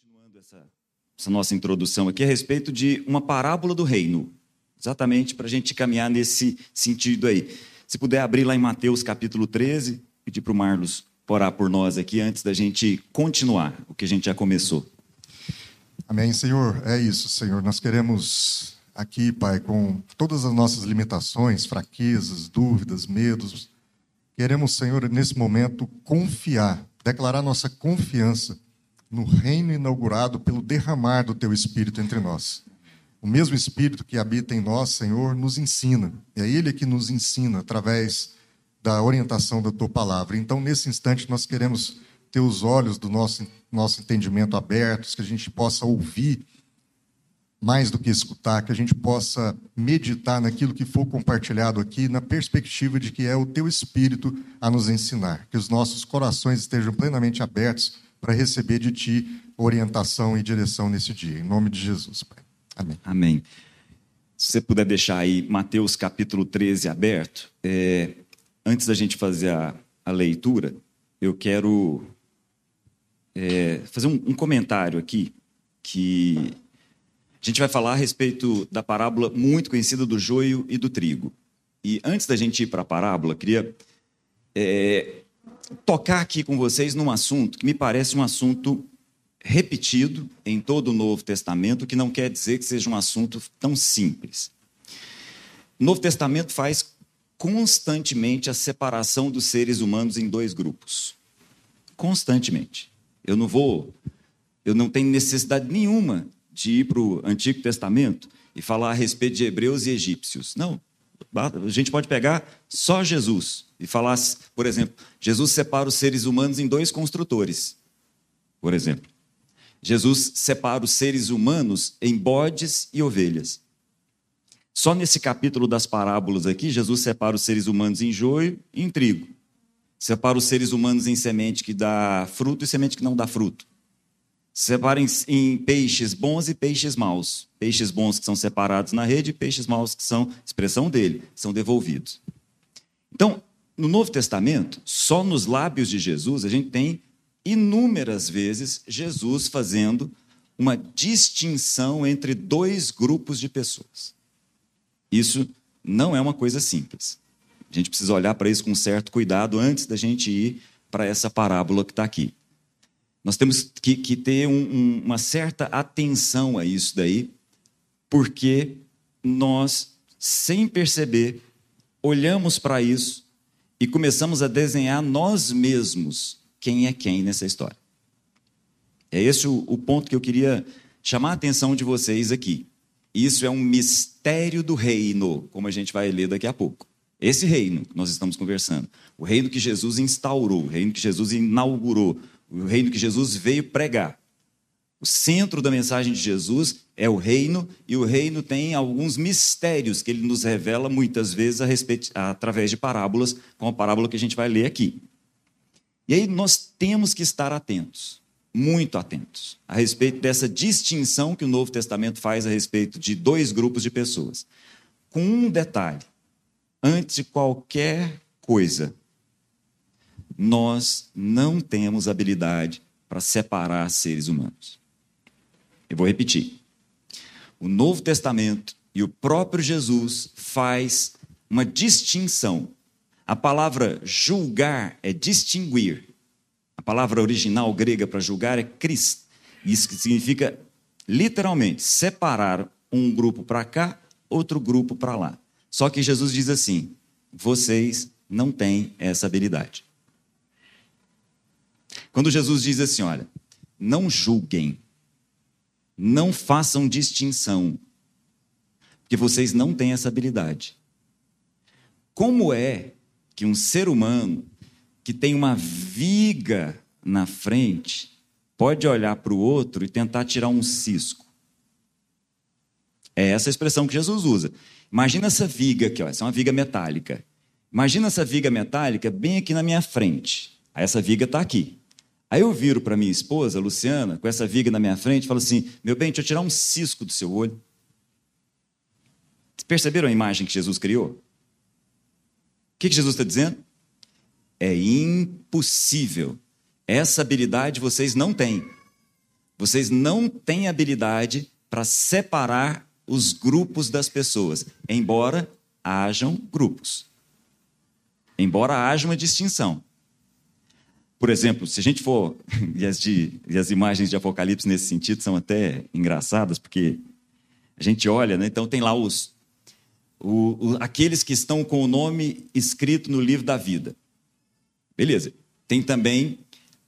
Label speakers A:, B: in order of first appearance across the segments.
A: continuando essa, essa nossa introdução aqui a respeito de uma parábola do reino, exatamente para a gente caminhar nesse sentido aí. Se puder abrir lá em Mateus capítulo 13, pedir para o Marlos orar por nós aqui antes da gente continuar o que a gente já começou.
B: Amém, Senhor. É isso, Senhor. Nós queremos aqui, Pai, com todas as nossas limitações, fraquezas, dúvidas, medos, queremos, Senhor, nesse momento confiar, declarar nossa confiança no reino inaugurado pelo derramar do teu Espírito entre nós. O mesmo Espírito que habita em nós, Senhor, nos ensina. É Ele que nos ensina através da orientação da tua palavra. Então, nesse instante, nós queremos ter os olhos do nosso, nosso entendimento abertos, que a gente possa ouvir mais do que escutar, que a gente possa meditar naquilo que for compartilhado aqui, na perspectiva de que é o teu Espírito a nos ensinar. Que os nossos corações estejam plenamente abertos para receber de ti orientação e direção nesse dia. Em nome de Jesus, Pai. Amém.
A: Amém. Se você puder deixar aí Mateus capítulo 13 aberto, é, antes da gente fazer a, a leitura, eu quero é, fazer um, um comentário aqui que a gente vai falar a respeito da parábola muito conhecida do joio e do trigo. E antes da gente ir para a parábola, queria é, tocar aqui com vocês num assunto que me parece um assunto repetido em todo o Novo Testamento, que não quer dizer que seja um assunto tão simples. O Novo Testamento faz constantemente a separação dos seres humanos em dois grupos. Constantemente. Eu não vou, eu não tenho necessidade nenhuma de ir para o Antigo Testamento e falar a respeito de hebreus e egípcios. Não. A gente pode pegar só Jesus e falar, por exemplo, Jesus separa os seres humanos em dois construtores, por exemplo. Jesus separa os seres humanos em bodes e ovelhas. Só nesse capítulo das parábolas aqui, Jesus separa os seres humanos em joio e em trigo. Separa os seres humanos em semente que dá fruto e semente que não dá fruto. Separa em, peixes bons e peixes maus. Peixes bons que são separados na rede e peixes maus que são, expressão dele, são devolvidos. Então, no Novo Testamento, só nos lábios de Jesus, a gente tem inúmeras vezes Jesus fazendo uma distinção entre dois grupos de pessoas. Isso não é uma coisa simples. A gente precisa olhar para isso com certo cuidado antes da gente ir para essa parábola que está aqui. Nós temos que, que ter um, um, uma certa atenção a isso daí, porque nós, sem perceber, olhamos para isso e começamos a desenhar nós mesmos quem é quem nessa história. É esse o, o ponto que eu queria chamar a atenção de vocês aqui. Isso é um mistério do reino, como a gente vai ler daqui a pouco. Esse reino que nós estamos conversando, o reino que Jesus instaurou, o reino que Jesus inaugurou, o reino que Jesus veio pregar. O centro da mensagem de Jesus é o reino, e o reino tem alguns mistérios que ele nos revela muitas vezes respeito, através de parábolas, como a parábola que a gente vai ler aqui. E aí nós temos que estar atentos, muito atentos, a respeito dessa distinção que o Novo Testamento faz a respeito de dois grupos de pessoas. Com um detalhe: antes de qualquer coisa, nós não temos habilidade para separar seres humanos. Eu vou repetir. O Novo Testamento e o próprio Jesus faz uma distinção. A palavra julgar é distinguir. A palavra original grega para julgar é Christ. Isso significa literalmente separar um grupo para cá, outro grupo para lá. Só que Jesus diz assim: vocês não têm essa habilidade. Quando Jesus diz assim, olha, não julguem, não façam distinção, porque vocês não têm essa habilidade. Como é que um ser humano que tem uma viga na frente pode olhar para o outro e tentar tirar um cisco? É essa a expressão que Jesus usa. Imagina essa viga aqui, ó, essa é uma viga metálica. Imagina essa viga metálica bem aqui na minha frente. Essa viga está aqui. Aí eu viro para minha esposa, Luciana, com essa viga na minha frente, e falo assim: meu bem, deixa eu tirar um cisco do seu olho. Perceberam a imagem que Jesus criou? O que, que Jesus está dizendo? É impossível. Essa habilidade vocês não têm. Vocês não têm habilidade para separar os grupos das pessoas, embora hajam grupos. Embora haja uma distinção. Por exemplo, se a gente for. E as, de, e as imagens de Apocalipse nesse sentido são até engraçadas, porque a gente olha, né? então tem lá os. O, o, aqueles que estão com o nome escrito no livro da vida. Beleza. Tem também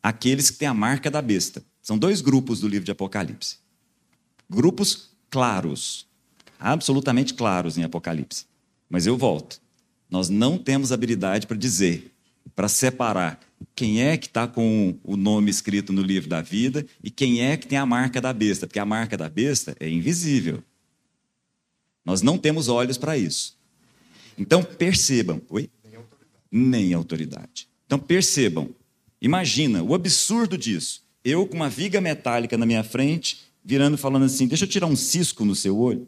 A: aqueles que têm a marca da besta. São dois grupos do livro de Apocalipse. Grupos claros, absolutamente claros em Apocalipse. Mas eu volto. Nós não temos habilidade para dizer, para separar quem é que está com o nome escrito no livro da vida e quem é que tem a marca da besta, porque a marca da besta é invisível. Nós não temos olhos para isso. Então percebam, oi? Nem autoridade. Nem autoridade. Então percebam, imagina o absurdo disso. Eu com uma viga metálica na minha frente, virando falando assim: "Deixa eu tirar um cisco no seu olho".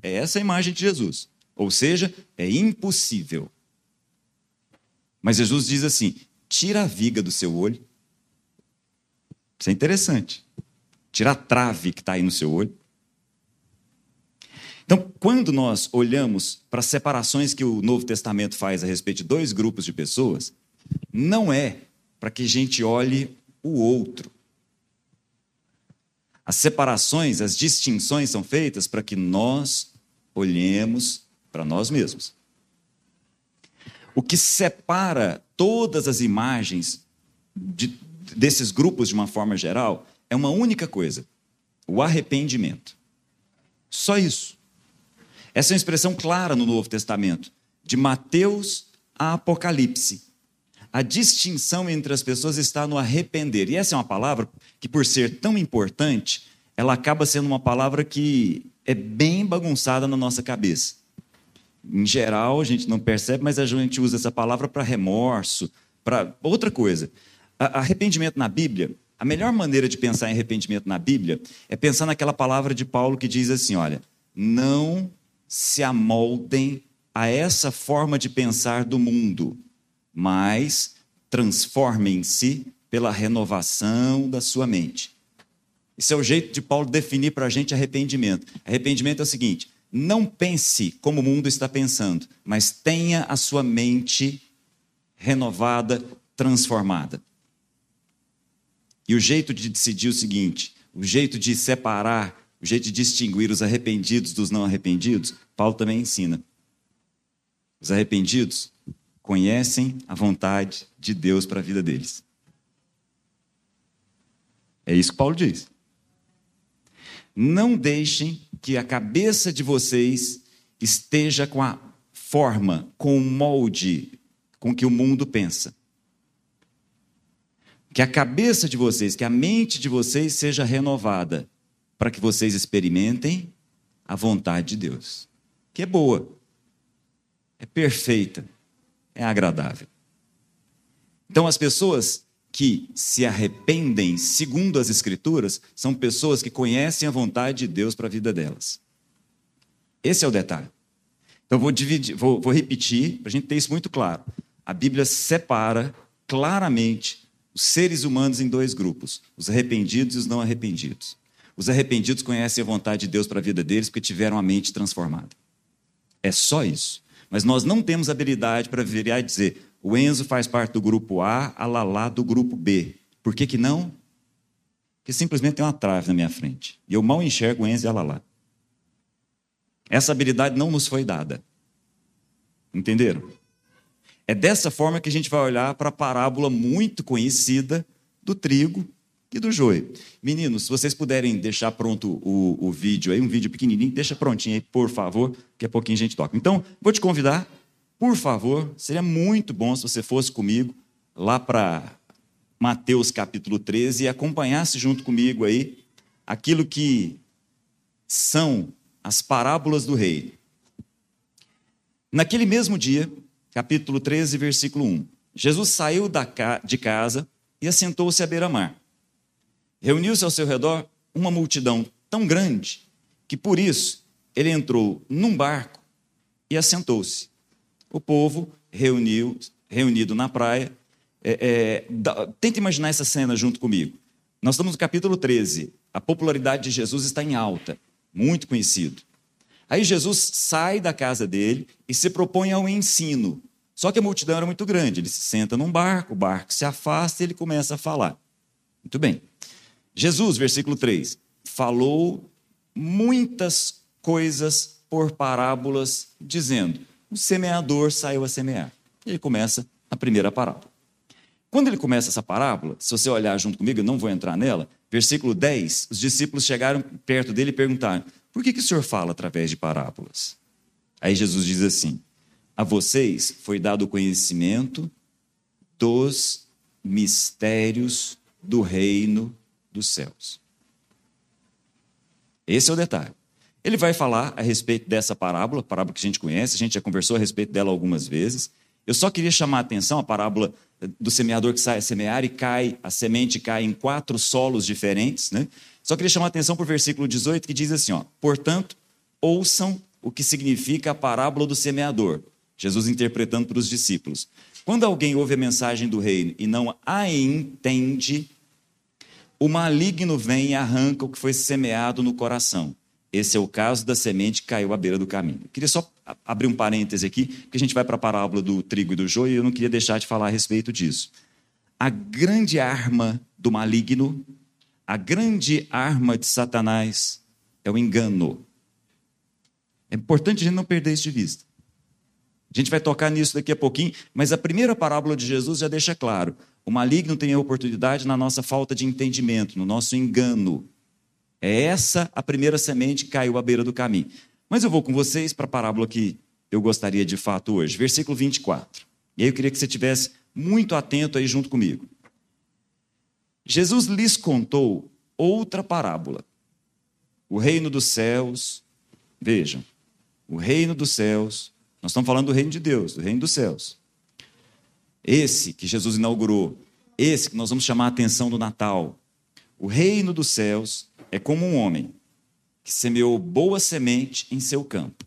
A: É essa a imagem de Jesus. Ou seja, é impossível. Mas Jesus diz assim: tira a viga do seu olho. Isso é interessante. Tira a trave que está aí no seu olho. Então, quando nós olhamos para as separações que o Novo Testamento faz a respeito de dois grupos de pessoas, não é para que a gente olhe o outro. As separações, as distinções são feitas para que nós olhemos para nós mesmos. O que separa todas as imagens de, desses grupos de uma forma geral é uma única coisa: o arrependimento. Só isso. Essa é uma expressão clara no Novo Testamento, de Mateus a Apocalipse. A distinção entre as pessoas está no arrepender. E essa é uma palavra que, por ser tão importante, ela acaba sendo uma palavra que é bem bagunçada na nossa cabeça. Em geral, a gente não percebe, mas a gente usa essa palavra para remorso, para outra coisa. Arrependimento na Bíblia, a melhor maneira de pensar em arrependimento na Bíblia é pensar naquela palavra de Paulo que diz assim: olha, não se amoldem a essa forma de pensar do mundo, mas transformem-se pela renovação da sua mente. Esse é o jeito de Paulo definir para a gente arrependimento. Arrependimento é o seguinte: não pense como o mundo está pensando, mas tenha a sua mente renovada, transformada. E o jeito de decidir o seguinte, o jeito de separar, o jeito de distinguir os arrependidos dos não arrependidos, Paulo também ensina. Os arrependidos conhecem a vontade de Deus para a vida deles. É isso que Paulo diz. Não deixem que a cabeça de vocês esteja com a forma, com o molde com que o mundo pensa. Que a cabeça de vocês, que a mente de vocês seja renovada, para que vocês experimentem a vontade de Deus, que é boa, é perfeita, é agradável. Então, as pessoas que se arrependem, segundo as Escrituras, são pessoas que conhecem a vontade de Deus para a vida delas. Esse é o detalhe. Então, vou, dividir, vou, vou repetir, para a gente ter isso muito claro. A Bíblia separa claramente os seres humanos em dois grupos: os arrependidos e os não arrependidos. Os arrependidos conhecem a vontade de Deus para a vida deles porque tiveram a mente transformada. É só isso. Mas nós não temos habilidade para virar e dizer: o Enzo faz parte do grupo A, a Lala do grupo B. Por que, que não? Porque simplesmente tem uma trave na minha frente. E eu mal enxergo o Enzo e a Lala. Essa habilidade não nos foi dada. Entenderam? É dessa forma que a gente vai olhar para a parábola muito conhecida do trigo e do joio. Meninos, se vocês puderem deixar pronto o, o vídeo aí, um vídeo pequenininho, deixa prontinho aí, por favor, que a pouquinho a gente toca. Então, vou te convidar por favor, seria muito bom se você fosse comigo lá para Mateus capítulo 13 e acompanhasse junto comigo aí aquilo que são as parábolas do rei. Naquele mesmo dia, capítulo 13, versículo 1, Jesus saiu de casa e assentou-se à beira-mar. Reuniu-se ao seu redor uma multidão tão grande que por isso ele entrou num barco e assentou-se o povo reuniu, reunido na praia. É, é, da, tenta imaginar essa cena junto comigo. Nós estamos no capítulo 13. A popularidade de Jesus está em alta, muito conhecido. Aí Jesus sai da casa dele e se propõe ao ensino. Só que a multidão era muito grande. Ele se senta num barco, o barco se afasta e ele começa a falar. Muito bem. Jesus, versículo 3, falou muitas coisas por parábolas, dizendo: O semeador saiu a semear. Ele começa a primeira parábola. Quando ele começa essa parábola, se você olhar junto comigo, eu não vou entrar nela, versículo 10, os discípulos chegaram perto dele e perguntaram: Por que, que o senhor fala através de parábolas? Aí Jesus diz assim: A vocês foi dado o conhecimento dos mistérios do reino dos céus. Esse é o detalhe. Ele vai falar a respeito dessa parábola, parábola que a gente conhece, a gente já conversou a respeito dela algumas vezes. Eu só queria chamar a atenção a parábola do semeador que sai a semear e cai, a semente cai em quatro solos diferentes, né? Só queria chamar a atenção para o versículo 18 que diz assim, ó: "Portanto, ouçam o que significa a parábola do semeador." Jesus interpretando para os discípulos. Quando alguém ouve a mensagem do reino e não a entende, o maligno vem e arranca o que foi semeado no coração. Esse é o caso da semente que caiu à beira do caminho. Eu queria só abrir um parêntese aqui, porque a gente vai para a parábola do trigo e do joio e eu não queria deixar de falar a respeito disso. A grande arma do maligno, a grande arma de Satanás é o engano. É importante a gente não perder isso de vista. A gente vai tocar nisso daqui a pouquinho, mas a primeira parábola de Jesus já deixa claro: o maligno tem a oportunidade na nossa falta de entendimento, no nosso engano. É essa a primeira semente que caiu à beira do caminho. Mas eu vou com vocês para a parábola que eu gostaria de fato hoje, versículo 24. E aí eu queria que você estivesse muito atento aí junto comigo. Jesus lhes contou outra parábola. O reino dos céus, vejam, o reino dos céus, nós estamos falando do reino de Deus, do reino dos céus. Esse que Jesus inaugurou, esse que nós vamos chamar a atenção do Natal. O reino dos céus é como um homem que semeou boa semente em seu campo.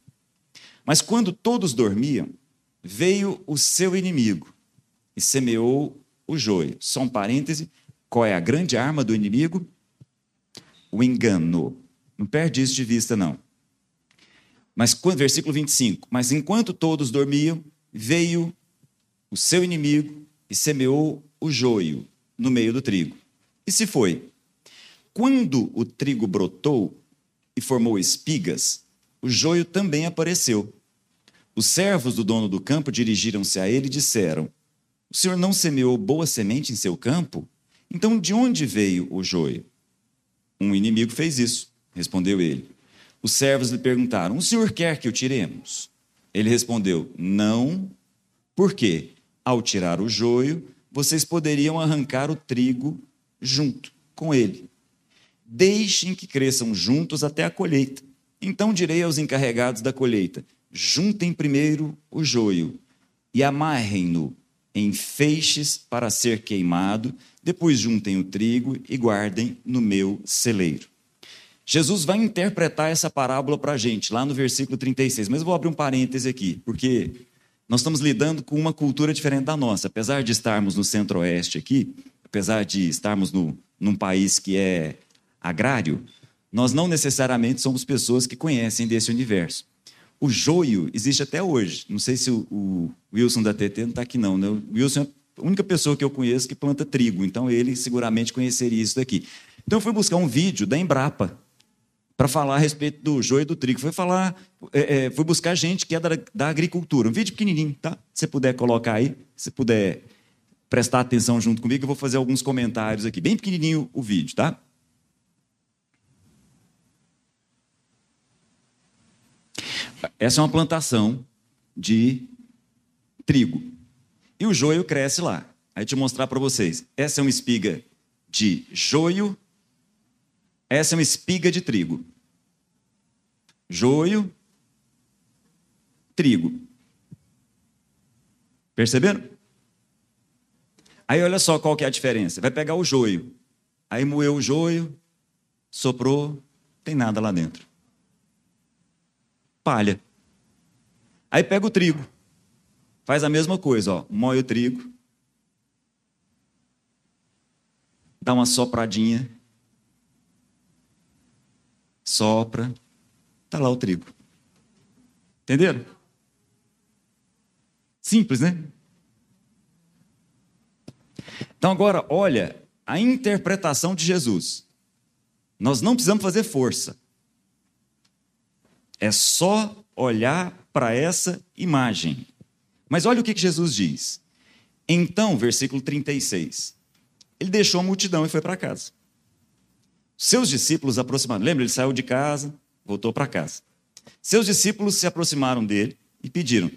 A: Mas quando todos dormiam, veio o seu inimigo e semeou o joio. Só um parêntese: qual é a grande arma do inimigo? O engano. Não perde isso de vista, não. Mas, versículo 25: Mas enquanto todos dormiam, veio o seu inimigo e semeou o joio no meio do trigo. E se foi. Quando o trigo brotou e formou espigas, o joio também apareceu. Os servos do dono do campo dirigiram-se a ele e disseram: O senhor não semeou boa semente em seu campo? Então de onde veio o joio? Um inimigo fez isso, respondeu ele. Os servos lhe perguntaram: O senhor quer que o tiremos? Ele respondeu: Não. Por quê? Ao tirar o joio, vocês poderiam arrancar o trigo junto com ele. Deixem que cresçam juntos até a colheita. Então direi aos encarregados da colheita: juntem primeiro o joio e amarrem-no em feixes para ser queimado, depois juntem o trigo e guardem no meu celeiro. Jesus vai interpretar essa parábola para a gente, lá no versículo 36. Mas eu vou abrir um parêntese aqui, porque nós estamos lidando com uma cultura diferente da nossa. Apesar de estarmos no centro-oeste aqui, apesar de estarmos no, num país que é agrário, nós não necessariamente somos pessoas que conhecem desse universo. O joio existe até hoje. Não sei se o, Wilson da TT não está aqui, não. Né? O Wilson é a única pessoa que eu conheço que planta trigo, então ele seguramente conheceria isso daqui. Então eu fui buscar um vídeo da Embrapa para falar a respeito do joio e do trigo. Fui falar, é, é, fui buscar gente que é da, da agricultura. Um vídeo pequenininho, tá? Se você puder colocar aí, se puder prestar atenção junto comigo, eu vou fazer alguns comentários aqui. Bem pequenininho o vídeo, tá? Essa é uma plantação de trigo. E o joio cresce lá. Aí eu mostrar para vocês. Essa é uma espiga de joio. Essa é uma espiga de trigo. Joio, trigo. Perceberam? Aí olha só qual que é a diferença. Vai pegar o joio. Aí moeu o joio, soprou, tem nada lá dentro palha. Aí pega o trigo, faz a mesma coisa, ó, moe o trigo, dá uma sopradinha, sopra, está lá o trigo. Entenderam? Simples, né? Então agora, olha a interpretação de Jesus. Nós não precisamos fazer força. É só olhar para essa imagem. Mas olha o que Jesus diz. Então, versículo 36. Ele deixou a multidão e foi para casa. Seus discípulos aproximaram. Lembra? Ele saiu de casa, voltou para casa. Seus discípulos se aproximaram dele e pediram: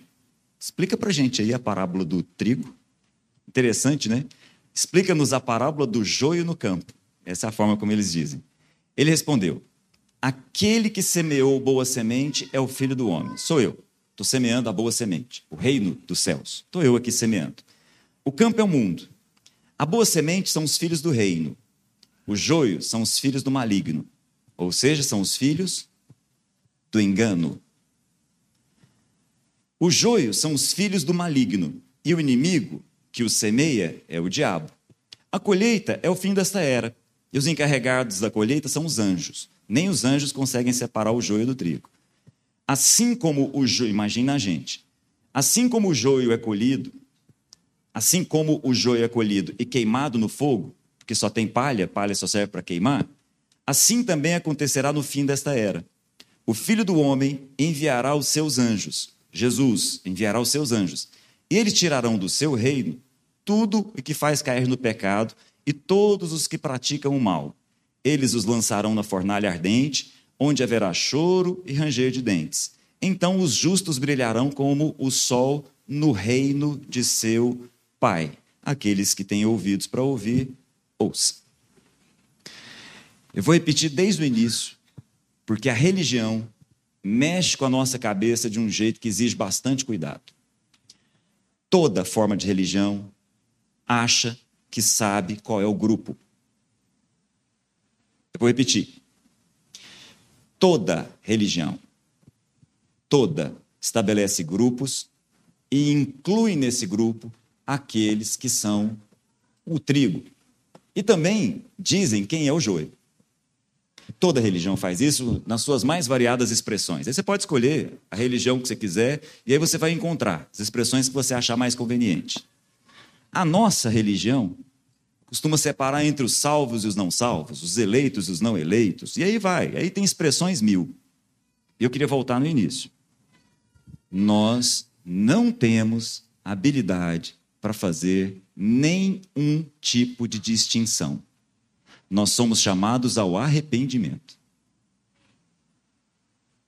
A: Explica para a gente aí a parábola do trigo. Interessante, né? Explica-nos a parábola do joio no campo. Essa é a forma como eles dizem. Ele respondeu: Aquele que semeou boa semente é o filho do homem. Sou eu. Estou semeando a boa semente, o reino dos céus. Estou eu aqui semeando. O campo é o mundo. A boa semente são os filhos do reino. O joio são os filhos do maligno. Ou seja, são os filhos do engano. O joio são os filhos do maligno. E o inimigo que o semeia é o diabo. A colheita é o fim desta era. E os encarregados da colheita são os anjos. Nem os anjos conseguem separar o joio do trigo. Assim como o joio, imagina a gente. Assim como o joio é colhido, assim como o joio é colhido e queimado no fogo, porque só tem palha, palha só serve para queimar, assim também acontecerá no fim desta era. O filho do homem enviará os seus anjos, Jesus enviará os seus anjos, e eles tirarão do seu reino tudo o que faz cair no pecado e todos os que praticam o mal eles os lançarão na fornalha ardente, onde haverá choro e ranger de dentes. Então os justos brilharão como o sol no reino de seu Pai. Aqueles que têm ouvidos para ouvir, ouçam. Eu vou repetir desde o início, porque a religião mexe com a nossa cabeça de um jeito que exige bastante cuidado. Toda forma de religião acha que sabe qual é o grupo eu vou repetir. Toda religião, toda, estabelece grupos e inclui nesse grupo aqueles que são o trigo. E também dizem quem é o joio. Toda religião faz isso nas suas mais variadas expressões. Aí você pode escolher a religião que você quiser e aí você vai encontrar as expressões que você achar mais conveniente. A nossa religião costuma separar entre os salvos e os não salvos, os eleitos e os não eleitos, e aí vai, aí tem expressões mil. Eu queria voltar no início. Nós não temos habilidade para fazer nenhum tipo de distinção. Nós somos chamados ao arrependimento.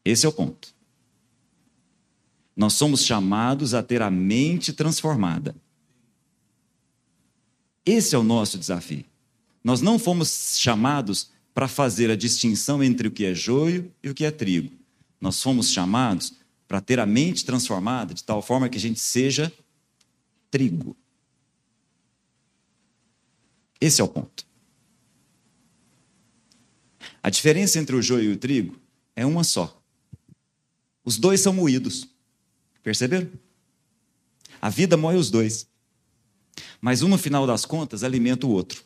A: Esse é o ponto. Nós somos chamados a ter a mente transformada. Esse é o nosso desafio. Nós não fomos chamados para fazer a distinção entre o que é joio e o que é trigo. Nós fomos chamados para ter a mente transformada de tal forma que a gente seja trigo. Esse é o ponto. A diferença entre o joio e o trigo é uma só. Os dois são moídos. Perceberam? A vida moe os dois. Mas um, no final das contas, alimenta o outro.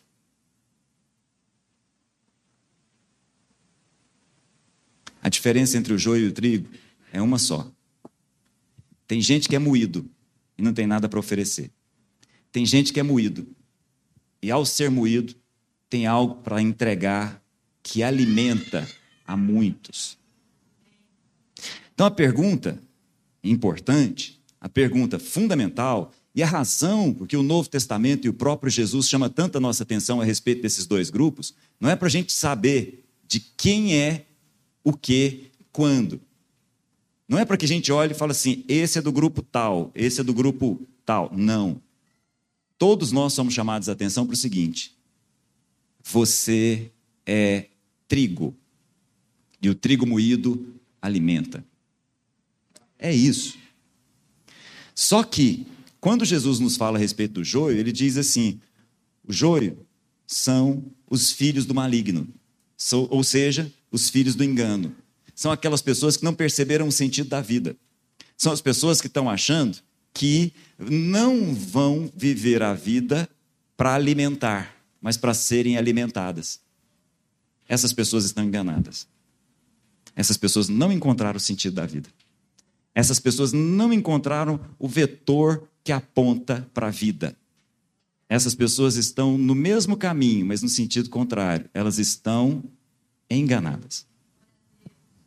A: A diferença entre o joio e o trigo é uma só. Tem gente que é moído e não tem nada para oferecer. Tem gente que é moído e, ao ser moído, tem algo para entregar que alimenta a muitos. Então, a pergunta importante, a pergunta fundamental e a razão por que o Novo Testamento e o próprio Jesus chama tanta nossa atenção a respeito desses dois grupos não é para a gente saber de quem é o que, quando. Não é para que a gente olhe e fale assim, esse é do grupo tal, esse é do grupo tal. Não. Todos nós somos chamados a atenção para o seguinte: você é trigo, e o trigo moído alimenta. É isso. Só que quando Jesus nos fala a respeito do joio, ele diz assim: o joio são os filhos do maligno, ou seja, os filhos do engano. São aquelas pessoas que não perceberam o sentido da vida. São as pessoas que estão achando que não vão viver a vida para alimentar, mas para serem alimentadas. Essas pessoas estão enganadas. Essas pessoas não encontraram o sentido da vida. Essas pessoas não encontraram o vetor que aponta para a vida. Essas pessoas estão no mesmo caminho, mas no sentido contrário. Elas estão enganadas.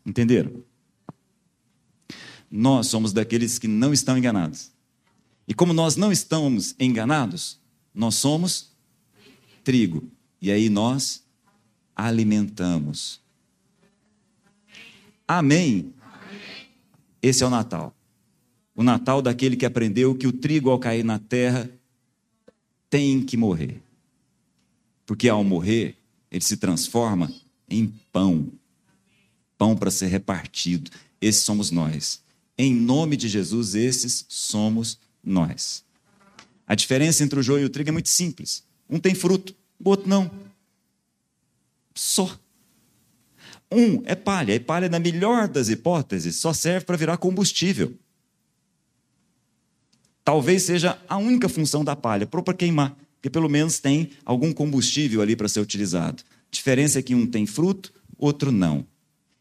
A: Entenderam? Nós somos daqueles que não estão enganados. E como nós não estamos enganados, nós somos trigo. E aí nós alimentamos. Amém? Esse é o Natal. O Natal daquele que aprendeu que o trigo, ao cair na terra, tem que morrer. Porque ao morrer, ele se transforma em pão pão para ser repartido. Esses somos nós. Em nome de Jesus, esses somos nós. A diferença entre o joio e o trigo é muito simples. Um tem fruto, o outro não. Só. Um é palha, e palha, na melhor das hipóteses, só serve para virar combustível. Talvez seja a única função da palha, para queimar, porque pelo menos tem algum combustível ali para ser utilizado. A diferença é que um tem fruto, outro não.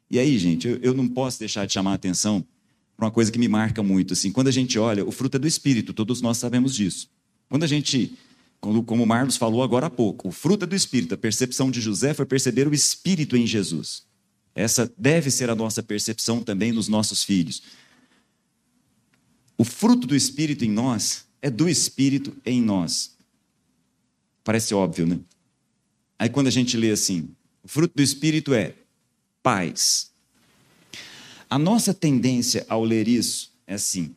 A: E aí, gente, eu, eu não posso deixar de chamar a atenção para uma coisa que me marca muito. Assim, quando a gente olha, o fruto é do Espírito, todos nós sabemos disso. Quando a gente, como, o Marlos falou agora há pouco, o fruto é do Espírito, a percepção de José foi perceber o Espírito em Jesus. Essa deve ser a nossa percepção também nos nossos filhos. O fruto do Espírito em nós é do Espírito em nós. Parece óbvio, né? Aí quando a gente lê assim, o fruto do Espírito é paz. A nossa tendência ao ler isso é assim: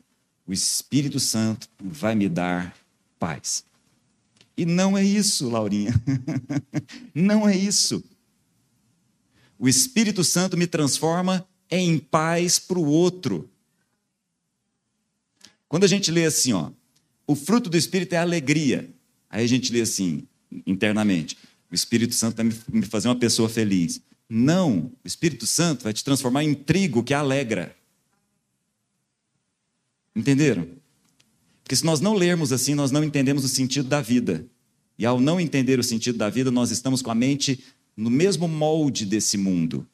A: o Espírito Santo vai me dar paz. E não é isso, Laurinha. não é isso. O Espírito Santo me transforma em paz para o outro. Quando a gente lê assim, ó, o fruto do Espírito é alegria. Aí a gente lê assim, internamente: o Espírito Santo vai me fazer uma pessoa feliz. Não, o Espírito Santo vai te transformar em trigo que alegra. Entenderam? Porque se nós não lermos assim, nós não entendemos o sentido da vida. E ao não entender o sentido da vida, nós estamos com a mente no mesmo molde desse mundo.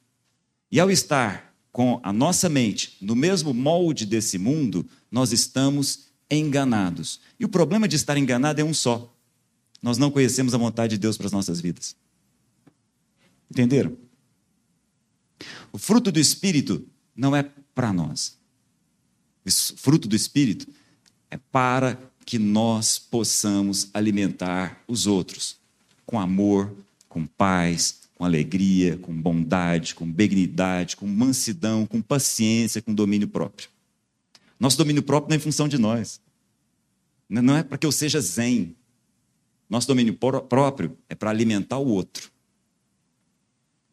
A: E ao estar com a nossa mente no mesmo molde desse mundo, nós estamos enganados. E o problema de estar enganado é um só: nós não conhecemos a vontade de Deus para as nossas vidas. Entenderam? O fruto do Espírito não é para nós. O fruto do Espírito é para que nós possamos alimentar os outros com amor, com paz, com alegria, com bondade, com benignidade, com mansidão, com paciência, com domínio próprio. Nosso domínio próprio não é função de nós. Não é para que eu seja zen. Nosso domínio próprio é para alimentar o outro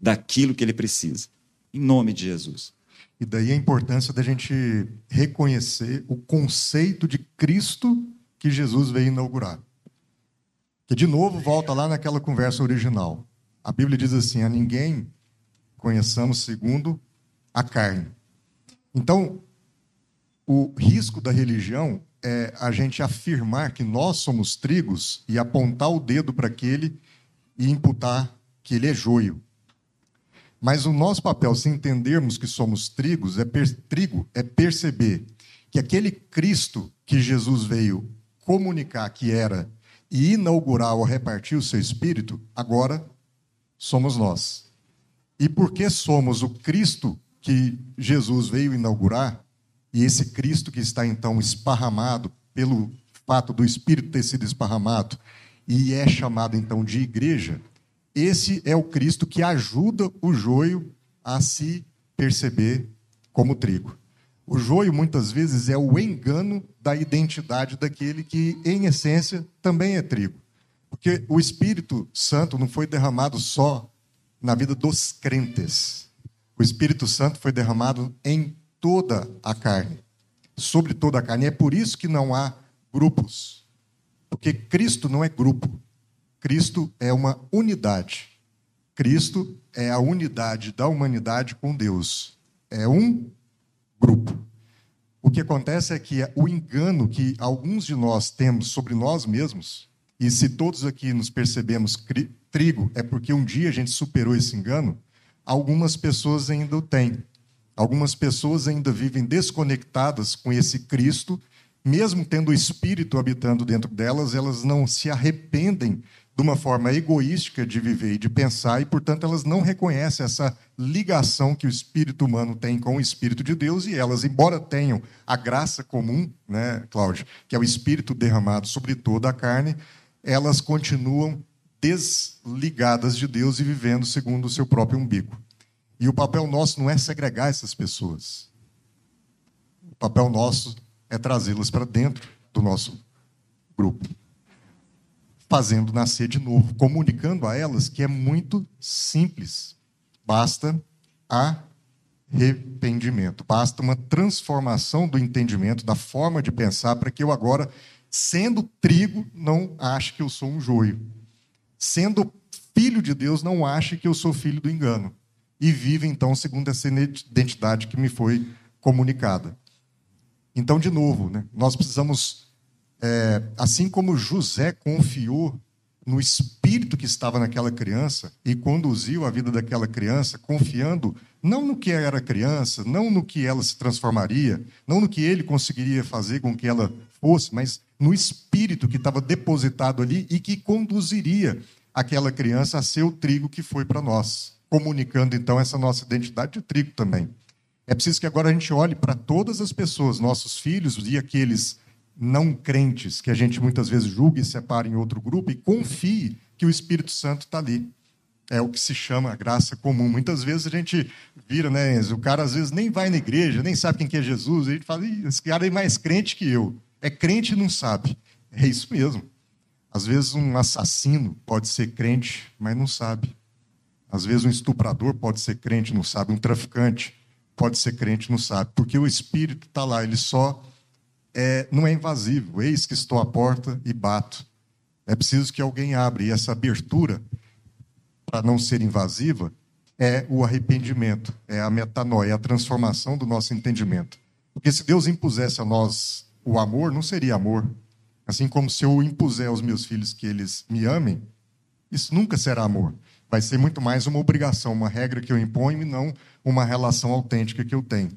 A: daquilo que ele precisa. Em nome de Jesus.
B: E daí a importância da gente reconhecer o conceito de Cristo que Jesus veio inaugurar. Que de novo volta lá naquela conversa original. A Bíblia diz assim: a ninguém conheçamos segundo a carne. Então, o risco da religião é a gente afirmar que nós somos trigos e apontar o dedo para aquele e imputar que ele é joio. Mas o nosso papel, se entendermos que somos trigos, é trigo, é perceber que aquele Cristo que Jesus veio comunicar que era e inaugurar ou repartir o seu espírito, agora somos nós. E porque somos o Cristo que Jesus veio inaugurar, e esse Cristo que está então esparramado pelo fato do Espírito ter sido esparramado, e é chamado então de igreja, esse é o Cristo que ajuda o joio a se perceber como trigo. O joio, muitas vezes, é o engano da identidade daquele que, em essência, também é trigo. Porque o Espírito Santo não foi derramado só na vida dos crentes. O Espírito Santo foi derramado em toda a carne, sobre toda a carne. E é por isso que não há grupos. Porque Cristo não é grupo. Cristo é uma unidade. Cristo é a unidade da humanidade com Deus. É um grupo. O que acontece é que o engano que alguns de nós temos sobre nós mesmos, e se todos aqui nos percebemos trigo, é porque um dia a gente superou esse engano, algumas pessoas ainda o têm. Algumas pessoas ainda vivem desconectadas com esse Cristo, mesmo tendo o Espírito habitando dentro delas, elas não se arrependem de uma forma egoística de viver e de pensar, e, portanto, elas não reconhecem essa ligação que o espírito humano tem com o espírito de Deus, e elas, embora tenham a graça comum, né, Cláudio, que é o espírito derramado sobre toda a carne, elas continuam desligadas de Deus e vivendo segundo o seu próprio umbigo. E o papel nosso não é segregar essas pessoas. O papel nosso é trazê-las para dentro do nosso grupo fazendo nascer de novo, comunicando a elas que é muito simples. Basta arrependimento, basta uma transformação do entendimento, da forma de pensar, para que eu agora, sendo trigo, não ache que eu sou um joio. Sendo filho de Deus, não ache que eu sou filho do engano. E vive, então, segundo essa identidade que me foi comunicada. Então, de novo, né, nós precisamos é, assim como José confiou no espírito que estava naquela criança e conduziu a vida daquela criança, confiando não no que era criança, não no que ela se transformaria, não no que ele conseguiria fazer com que ela fosse, mas no espírito que estava depositado ali e que conduziria aquela criança a ser o trigo que foi para nós, comunicando então essa nossa identidade de trigo também. É preciso que agora a gente olhe para todas as pessoas, nossos filhos e aqueles não crentes, que a gente muitas vezes julga e separa em outro grupo, e confie que o Espírito Santo está ali. É o que se chama graça comum. Muitas vezes a gente vira, né, Enzo? O cara às vezes nem vai na igreja, nem sabe quem que é Jesus, e a gente fala, esse cara é mais crente que eu. É crente e não sabe. É isso mesmo. Às vezes um assassino pode ser crente, mas não sabe. Às vezes um estuprador pode ser crente, não sabe. Um traficante pode ser crente, não sabe. Porque o Espírito está lá, ele só é, não é invasivo. Eis que estou à porta e bato. É preciso que alguém abra. E essa abertura, para não ser invasiva, é o arrependimento, é a metanoia, é a transformação do nosso entendimento. Porque se Deus impusesse a nós o amor, não seria amor. Assim como se eu impuser aos meus filhos que eles me amem, isso nunca será amor. Vai ser muito mais uma obrigação, uma regra que eu imponho e não uma relação autêntica que eu tenho.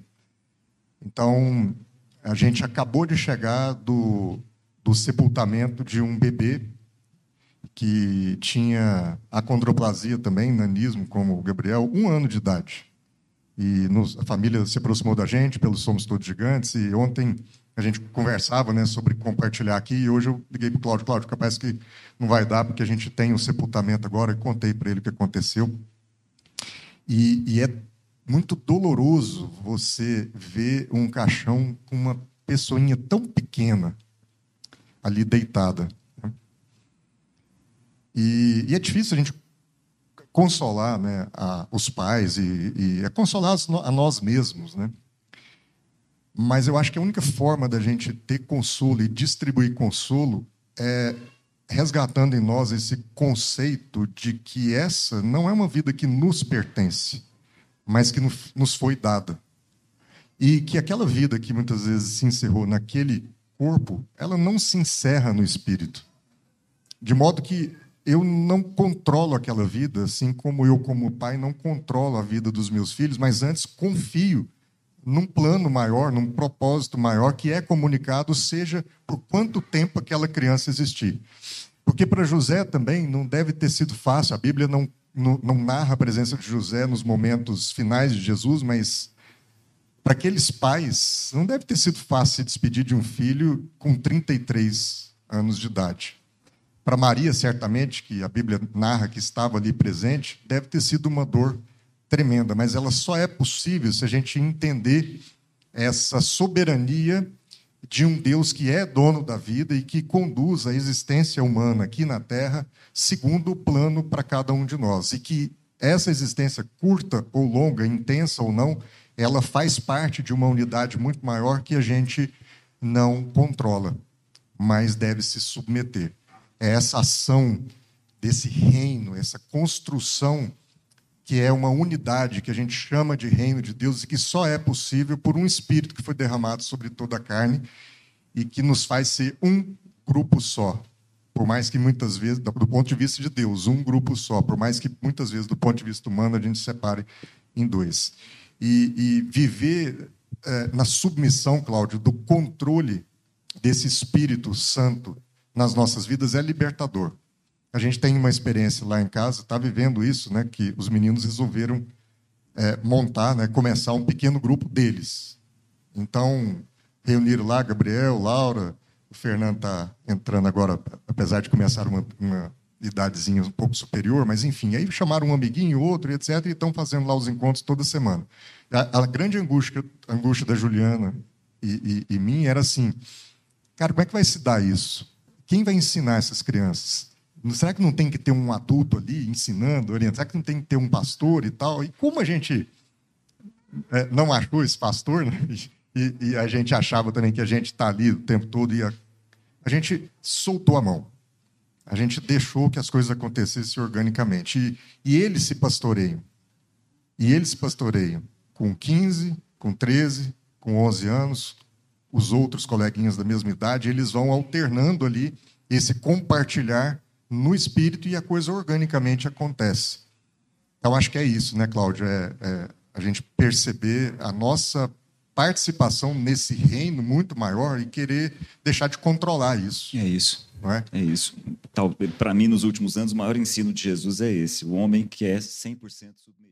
B: Então, a gente acabou de chegar do, do sepultamento de um bebê que tinha acondroplasia também, nanismo, como o Gabriel, um ano de idade. E nos, a família se aproximou da gente, pelos Somos Todos Gigantes, e ontem a gente conversava né, sobre compartilhar aqui, e hoje eu liguei para o Cláudio, Cláudio, capaz que não vai dar, porque a gente tem o sepultamento agora, e contei para ele o que aconteceu. E, e é muito doloroso você ver um caixão com uma pessoinha tão pequena ali deitada. Né? E, e, é difícil a gente consolar né, a, os pais e, e é consolar a nós mesmos, né? Mas eu acho que a única forma da gente ter consolo e distribuir consolo é resgatando em nós esse conceito de que essa não é uma vida que nos pertence mas que nos foi dada. E que aquela vida que muitas vezes se encerrou naquele corpo, ela não se encerra no espírito. De modo que eu não controlo aquela vida, assim como eu, como pai, não controlo a vida dos meus filhos, mas antes confio num plano maior, num propósito maior que é comunicado, seja por quanto tempo aquela criança existir. Porque para José também não deve ter sido fácil, a Bíblia não não, não narra a presença de José nos momentos finais de Jesus, mas para aqueles pais, não deve ter sido fácil se despedir de um filho com 33 anos de idade. Para Maria, certamente, que a Bíblia narra que estava ali presente, deve ter sido uma dor tremenda, mas ela só é possível se a gente entender essa soberania de um Deus que é dono da vida e que conduz a existência humana aqui na Terra segundo o plano para cada um de nós. E que essa existência, curta ou longa, intensa ou não, ela faz parte de uma unidade muito maior que a gente não controla, mas deve se submeter. É essa ação desse reino, essa construção que é uma unidade que a gente chama de reino de Deus e que só é possível por um espírito que foi derramado sobre toda a carne e que nos faz ser um grupo só. Por mais que muitas vezes, do ponto de vista de Deus, um grupo só, por mais que muitas vezes, do ponto de vista humano, a gente separe em dois. E, e viver é, na submissão, Cláudio, do controle desse Espírito Santo nas nossas vidas é libertador. A gente tem uma experiência lá em casa, está vivendo isso, né? Que os meninos resolveram é, montar, né? Começar um pequeno grupo deles. Então reuniram lá Gabriel, Laura, o Fernando está entrando agora, apesar de começar uma, uma idadezinha um pouco superior, mas enfim, aí chamaram um amiguinho, outro, etc., e estão fazendo lá os encontros toda semana. A, a grande angústia, angústia da Juliana e, e, e mim era assim: cara, como é que vai se dar isso? Quem vai ensinar essas crianças? Será que não tem que ter um adulto ali ensinando, orientando? Será que não tem que ter um pastor e tal? E como a gente é, não achou esse pastor, né? e, e, a gente achava também que a gente está ali o tempo todo, e a, a gente soltou a mão. A gente deixou que as coisas acontecessem organicamente. E, e eles se pastoreiam. E eles se pastoreiam com 15, com 13, com 11 anos, os outros coleguinhas da mesma idade, eles vão alternando ali esse compartilhar no espírito e a coisa organicamente acontece. Então, acho que é isso, né, Cláudio? É, é a gente perceber a nossa participação nesse reino muito maior e querer deixar de controlar isso.
A: É isso.
B: Não é?
A: é isso. Para mim, nos últimos anos, o maior ensino de Jesus é esse: o homem que é 100% submetido.